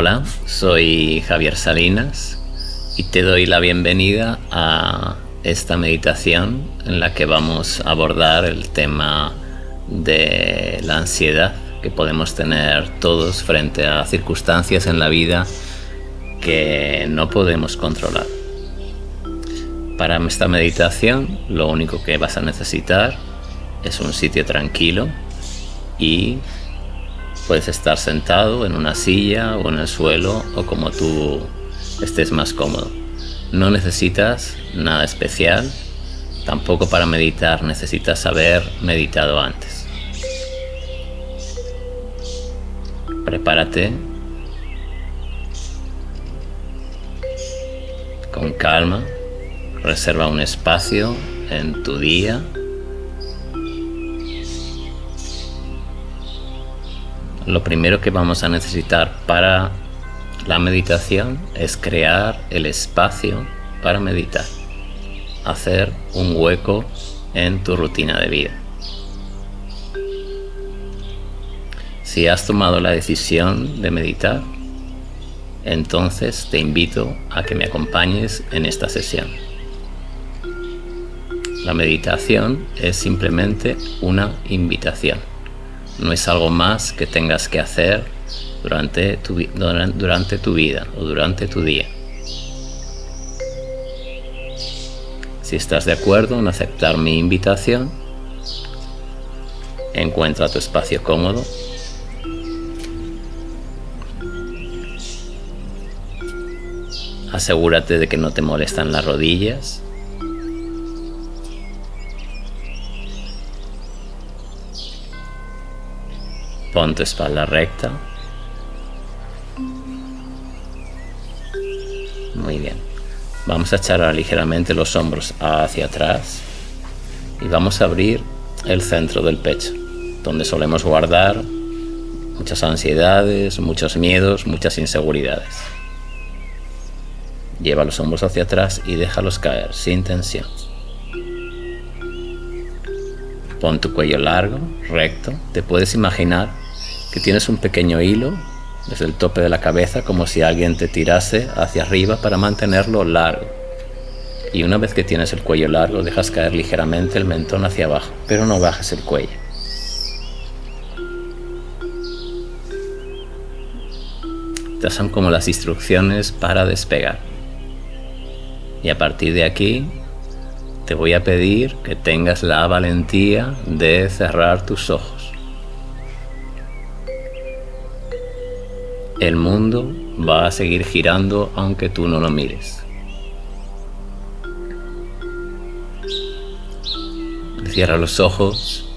Hola, soy Javier Salinas y te doy la bienvenida a esta meditación en la que vamos a abordar el tema de la ansiedad que podemos tener todos frente a circunstancias en la vida que no podemos controlar. Para esta meditación lo único que vas a necesitar es un sitio tranquilo y puedes estar sentado en una silla o en el suelo o como tú estés más cómodo. No necesitas nada especial, tampoco para meditar necesitas haber meditado antes. Prepárate con calma, reserva un espacio en tu día lo primero que vamos a necesitar para la meditación es crear el espacio para meditar, hacer un hueco en tu rutina de vida. Si has tomado la decisión de meditar, entonces te invito a que me acompañes en esta sesión. La meditación es simplemente una invitación no es algo más que tengas que hacer durante tu, durante tu vida o durante tu día. Si estás de acuerdo en aceptar mi invitación, encuentra tu espacio cómodo. Asegúrate de que no te molestan las rodillas. Pon tu espalda recta. Muy bien. Vamos a echar ligeramente los hombros hacia atrás y vamos a abrir el centro del pecho, donde solemos guardar muchas ansiedades, muchos miedos, muchas inseguridades. Lleva los hombros hacia atrás y déjalos caer sin tensión. Pon tu cuello largo, recto. Te puedes imaginar tienes un pequeño hilo desde el tope de la cabeza como si alguien te tirase hacia arriba para mantenerlo largo. Y una vez que tienes el cuello largo, dejas caer ligeramente el mentón hacia abajo, pero no bajes el cuello. Estas son como las instrucciones para despegar. Y a partir de aquí, te voy a pedir que tengas la valentía de cerrar tus ojos. El mundo va a seguir girando aunque tú no lo mires. Cierra los ojos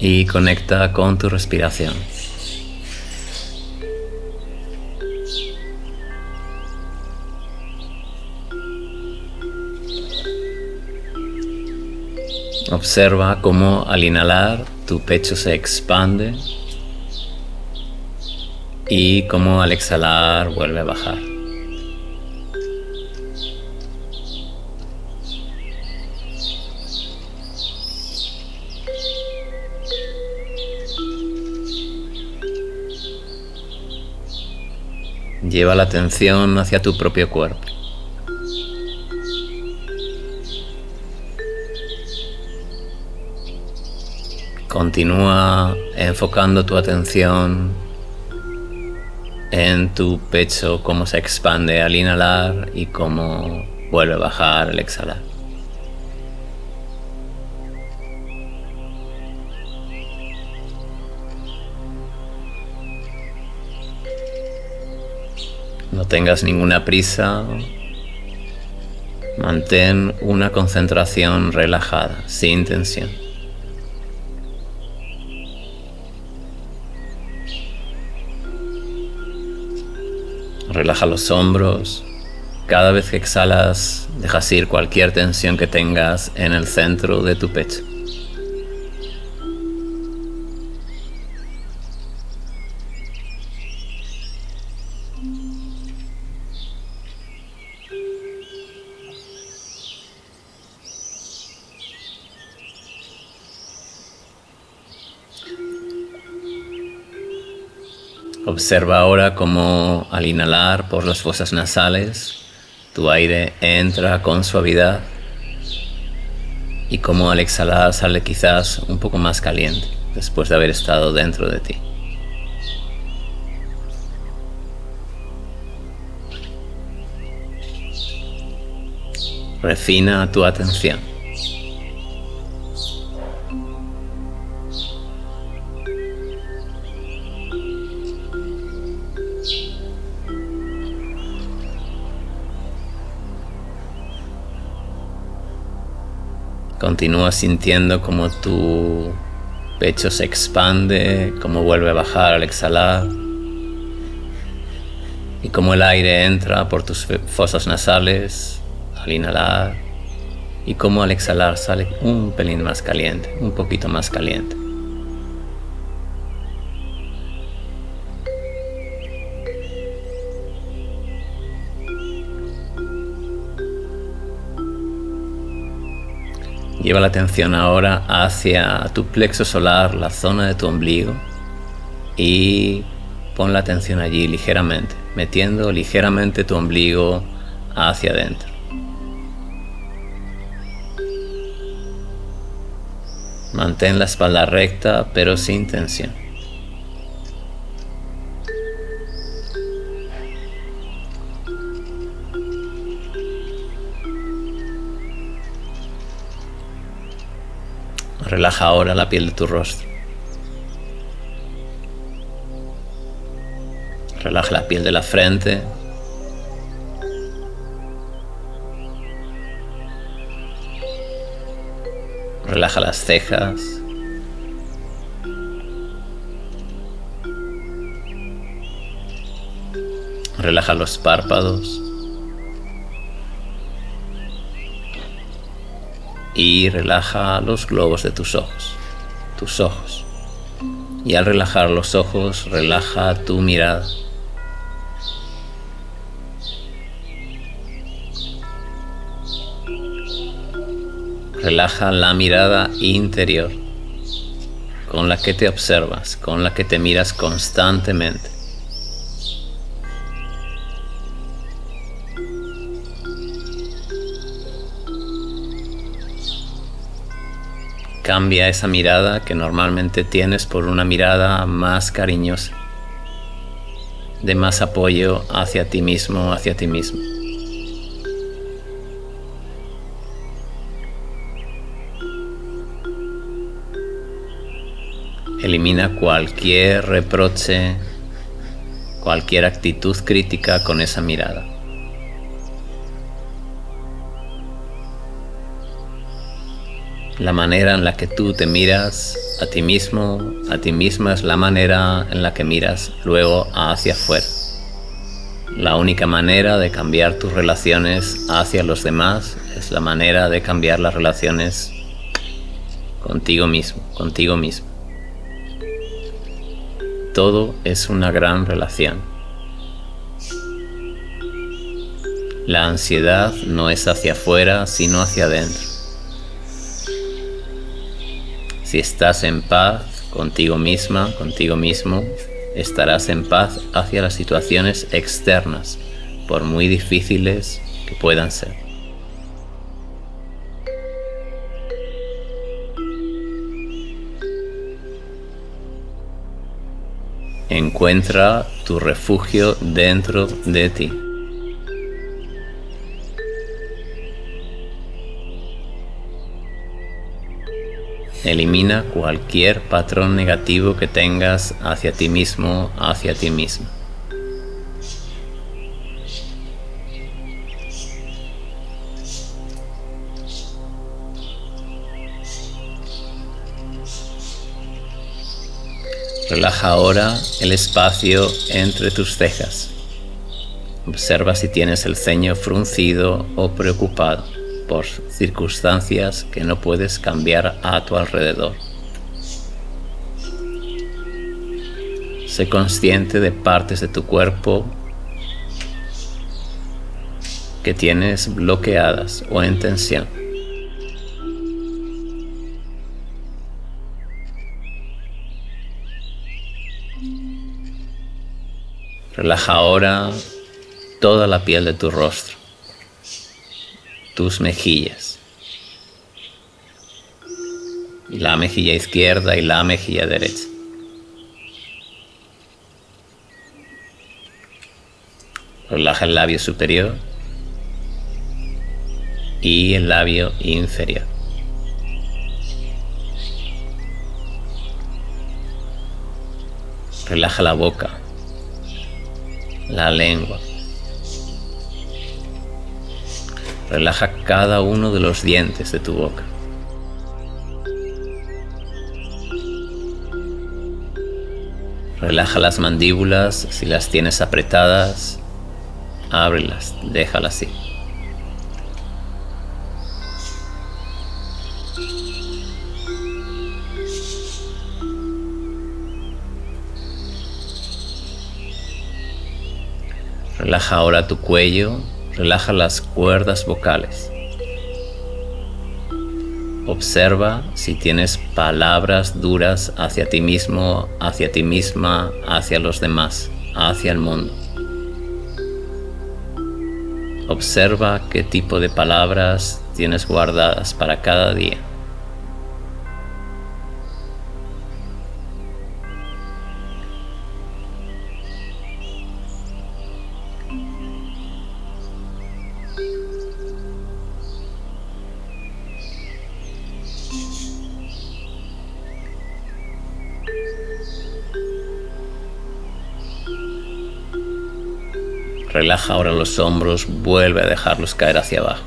y conecta con tu respiración. Observa cómo al inhalar tu pecho se expande y como al exhalar vuelve a bajar. Lleva la atención hacia tu propio cuerpo. Continúa enfocando tu atención en tu pecho, cómo se expande al inhalar y cómo vuelve a bajar al exhalar. No tengas ninguna prisa. Mantén una concentración relajada, sin tensión. Relaja los hombros. Cada vez que exhalas, dejas ir cualquier tensión que tengas en el centro de tu pecho. Observa ahora cómo al inhalar por las fosas nasales, tu aire entra con suavidad y cómo al exhalar sale quizás un poco más caliente después de haber estado dentro de ti. Refina tu atención. Continúa sintiendo como tu pecho se expande, como vuelve a bajar al exhalar y como el aire entra por tus fosas nasales al inhalar y como al exhalar sale un pelín más caliente, un poquito más caliente. Lleva la atención ahora hacia tu plexo solar, la zona de tu ombligo, y pon la atención allí ligeramente, metiendo ligeramente tu ombligo hacia adentro. Mantén la espalda recta pero sin tensión. Relaja ahora la piel de tu rostro. Relaja la piel de la frente. Relaja las cejas. Relaja los párpados. Y relaja los globos de tus ojos, tus ojos. Y al relajar los ojos, relaja tu mirada. Relaja la mirada interior con la que te observas, con la que te miras constantemente. Cambia esa mirada que normalmente tienes por una mirada más cariñosa, de más apoyo hacia ti mismo, hacia ti mismo. Elimina cualquier reproche, cualquier actitud crítica con esa mirada. La manera en la que tú te miras a ti mismo, a ti misma es la manera en la que miras luego hacia afuera. La única manera de cambiar tus relaciones hacia los demás es la manera de cambiar las relaciones contigo mismo, contigo mismo. Todo es una gran relación. La ansiedad no es hacia afuera, sino hacia adentro. Si estás en paz contigo misma, contigo mismo, estarás en paz hacia las situaciones externas, por muy difíciles que puedan ser. Encuentra tu refugio dentro de ti. Elimina cualquier patrón negativo que tengas hacia ti mismo, hacia ti mismo. Relaja ahora el espacio entre tus cejas. Observa si tienes el ceño fruncido o preocupado por circunstancias que no puedes cambiar a tu alrededor. Sé consciente de partes de tu cuerpo que tienes bloqueadas o en tensión. Relaja ahora toda la piel de tu rostro, mejillas, la mejilla izquierda y la mejilla derecha. Relaja el labio superior y el labio inferior. Relaja la boca, la lengua. Relaja cada uno de los dientes de tu boca. Relaja las mandíbulas si las tienes apretadas. Ábrelas, déjalas así. Relaja ahora tu cuello, relaja las cuerdas vocales. Observa si tienes palabras duras hacia ti mismo, hacia ti misma, hacia los demás, hacia el mundo. Observa qué tipo de palabras tienes guardadas para cada día. Relaja ahora los hombros, vuelve a dejarlos caer hacia abajo.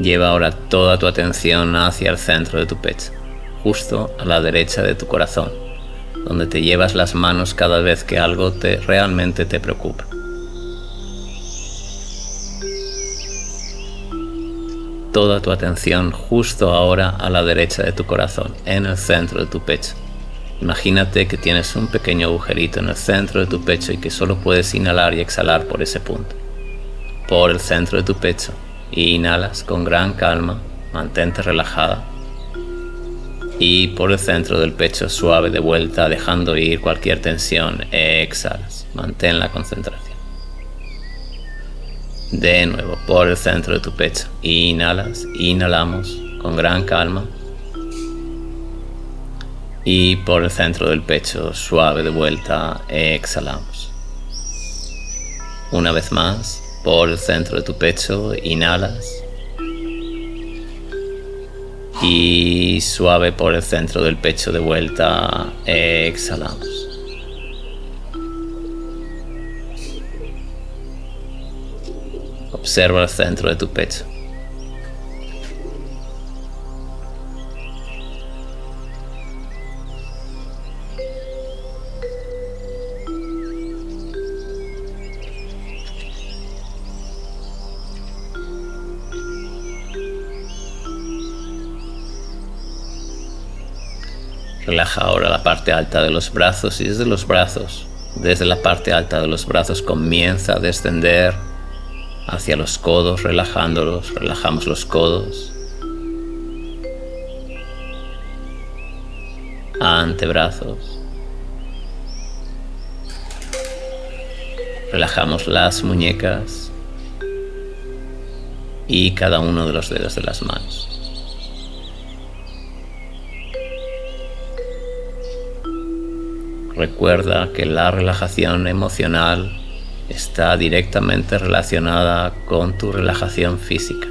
Lleva ahora toda tu atención hacia el centro de tu pecho, justo a la derecha de tu corazón, donde te llevas las manos cada vez que algo te realmente te preocupa. Toda tu atención justo ahora a la derecha de tu corazón, en el centro de tu pecho. Imagínate que tienes un pequeño agujerito en el centro de tu pecho y que solo puedes inhalar y exhalar por ese punto. Por el centro de tu pecho. Inhalas con gran calma, mantente relajada. Y por el centro del pecho suave de vuelta, dejando ir cualquier tensión. Exhalas, mantén la concentración. De nuevo, por el centro de tu pecho. Inhalas, inhalamos con gran calma. Y por el centro del pecho, suave de vuelta, exhalamos. Una vez más, por el centro de tu pecho, inhalas. Y suave por el centro del pecho de vuelta, exhalamos. Observa el centro de tu pecho. Relaja ahora la parte alta de los brazos y desde los brazos, desde la parte alta de los brazos comienza a descender hacia los codos, relajándolos, relajamos los codos, antebrazos, relajamos las muñecas y cada uno de los dedos de las manos. Recuerda que la relajación emocional está directamente relacionada con tu relajación física.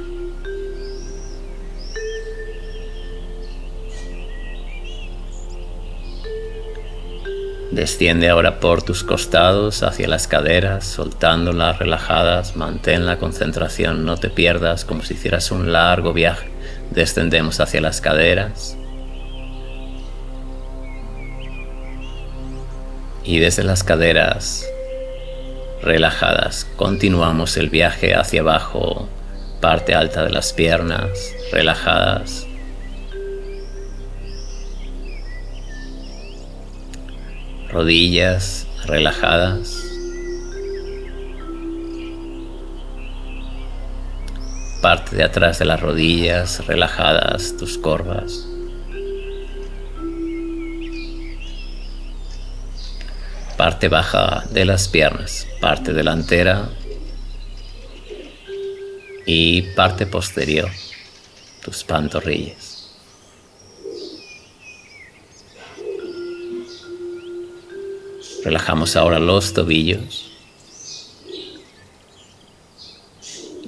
Desciende ahora por tus costados hacia las caderas, soltándolas relajadas, mantén la concentración, no te pierdas como si hicieras un largo viaje. Descendemos hacia las caderas. Y desde las caderas relajadas. Continuamos el viaje hacia abajo, parte alta de las piernas, relajadas. Rodillas relajadas. parte de atrás de las rodillas relajadas, tus corvas. Parte baja de las piernas, parte delantera y parte posterior, tus pantorrillas. Relajamos ahora los tobillos.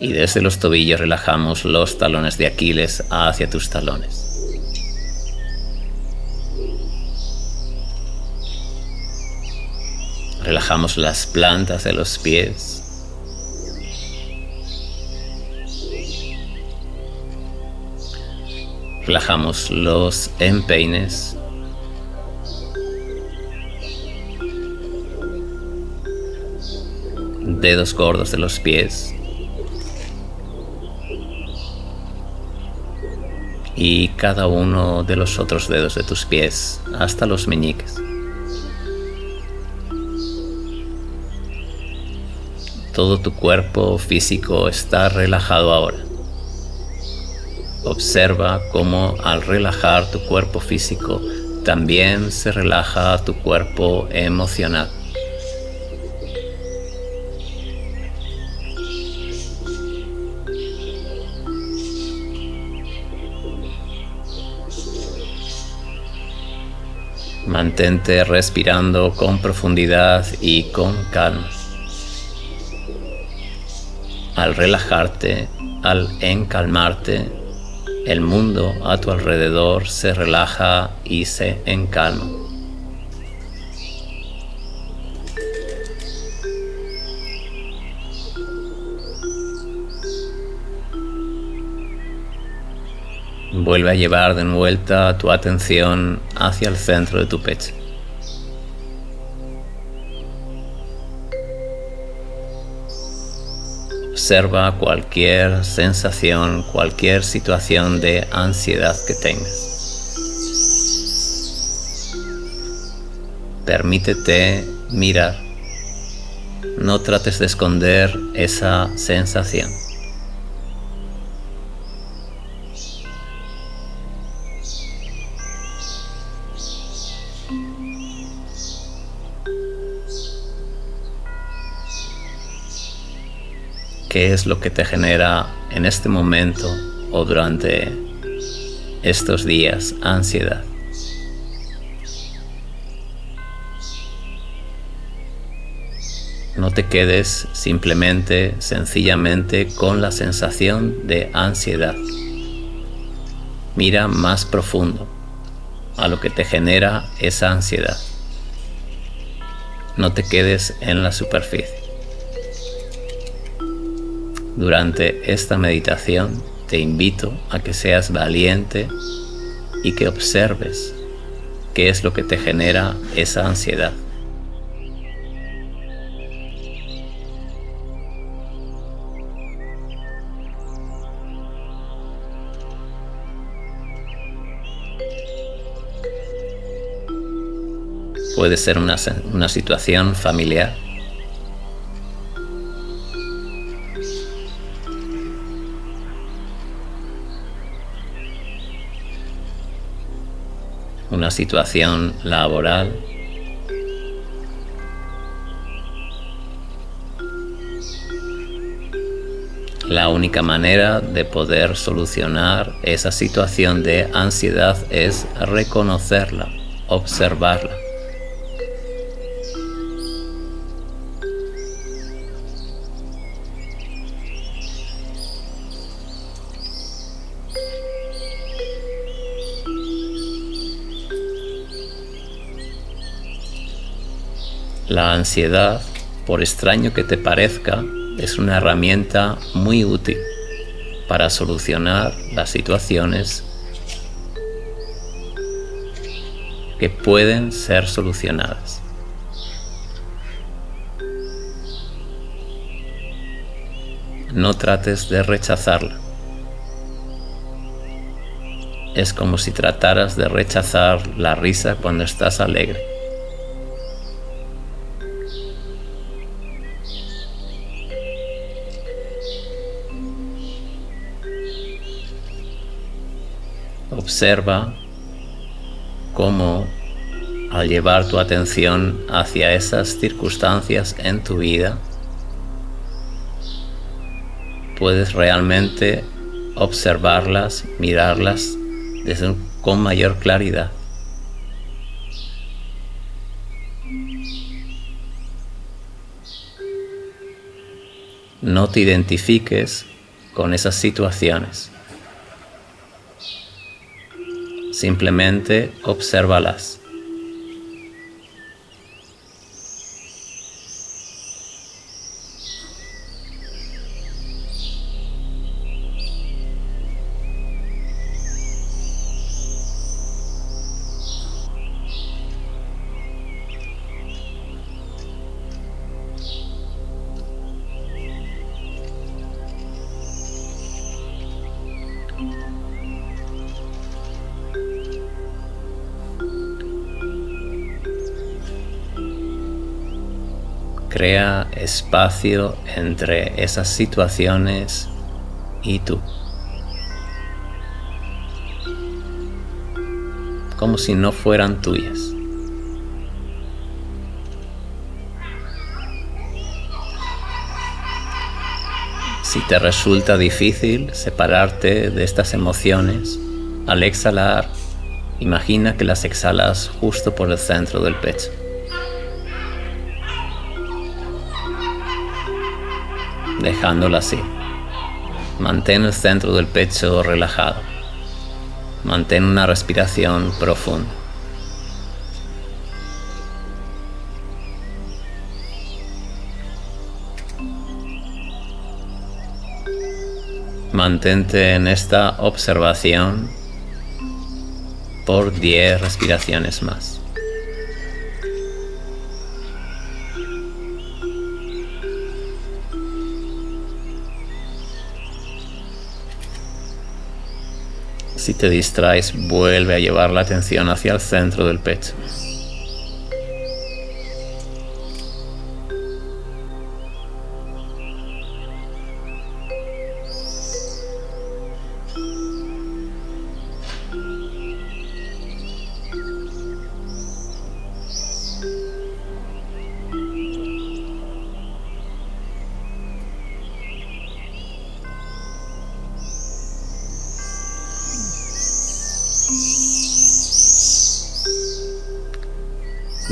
y desde los tobillos relajamos los talones de Aquiles hacia tus talones. Relajamos las plantas de los pies. Relajamos los empeines. Dedos gordos de los pies. y cada uno de los otros dedos de tus pies hasta los meñiques. Todo tu cuerpo físico está relajado ahora. Observa cómo al relajar tu cuerpo físico también se relaja tu cuerpo emocional. Mantente respirando con profundidad y con calma. Al relajarte, al encalmarte, el mundo a tu alrededor se relaja y se encalma. Vuelve a llevar de vuelta tu atención hacia el centro de tu pecho. Observa cualquier sensación, cualquier situación de ansiedad que tengas. Permítete mirar. No trates de esconder esa sensación. Qué es lo que te genera en este momento o durante estos días ansiedad. No te quedes simplemente, sencillamente con la sensación de ansiedad. Mira más profundo a lo que te genera esa ansiedad. No te quedes en la superficie. Durante esta meditación te invito a que seas valiente y que observes qué es lo que te genera esa ansiedad. Puede ser una, una situación familiar una situación laboral, La única manera de poder solucionar esa situación de ansiedad es reconocerla, observarla. La ansiedad, por extraño que te parezca, es una herramienta muy útil para solucionar las situaciones que pueden ser solucionadas. No trates de rechazarla. Es como si trataras de rechazar la risa cuando estás alegre. Observa cómo al llevar tu atención hacia esas circunstancias en tu vida, puedes realmente observarlas, mirarlas desde, con mayor claridad. No te identifiques con esas situaciones. Simplemente obsérvalas. Crea espacio entre esas situaciones y tú. Como si no fueran tuyas. Si te resulta difícil separarte de estas emociones, al exhalar, imagina que las exhalas justo por el centro del pecho. Dejándolo así. Mantén el centro del pecho relajado. Mantén una respiración profunda. Mantente en esta observación por 10 respiraciones más. Te distraes, vuelve a llevar la atención hacia el centro del pecho.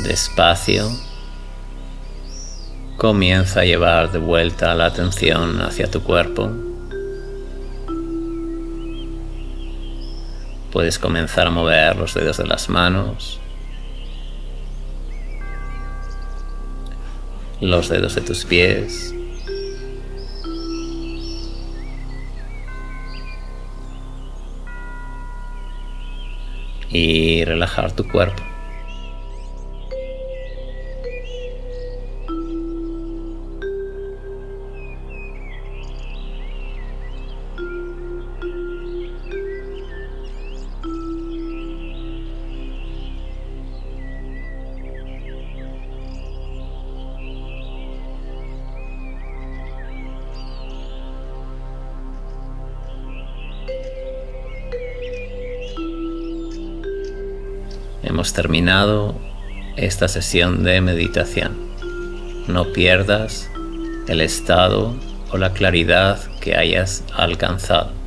Despacio, comienza a llevar de vuelta la atención hacia tu cuerpo. Puedes comenzar a mover los dedos de las manos, los dedos de tus pies. Y relajar tu cuerpo. Hemos terminado esta sesión de meditación. No pierdas el estado o la claridad que hayas alcanzado.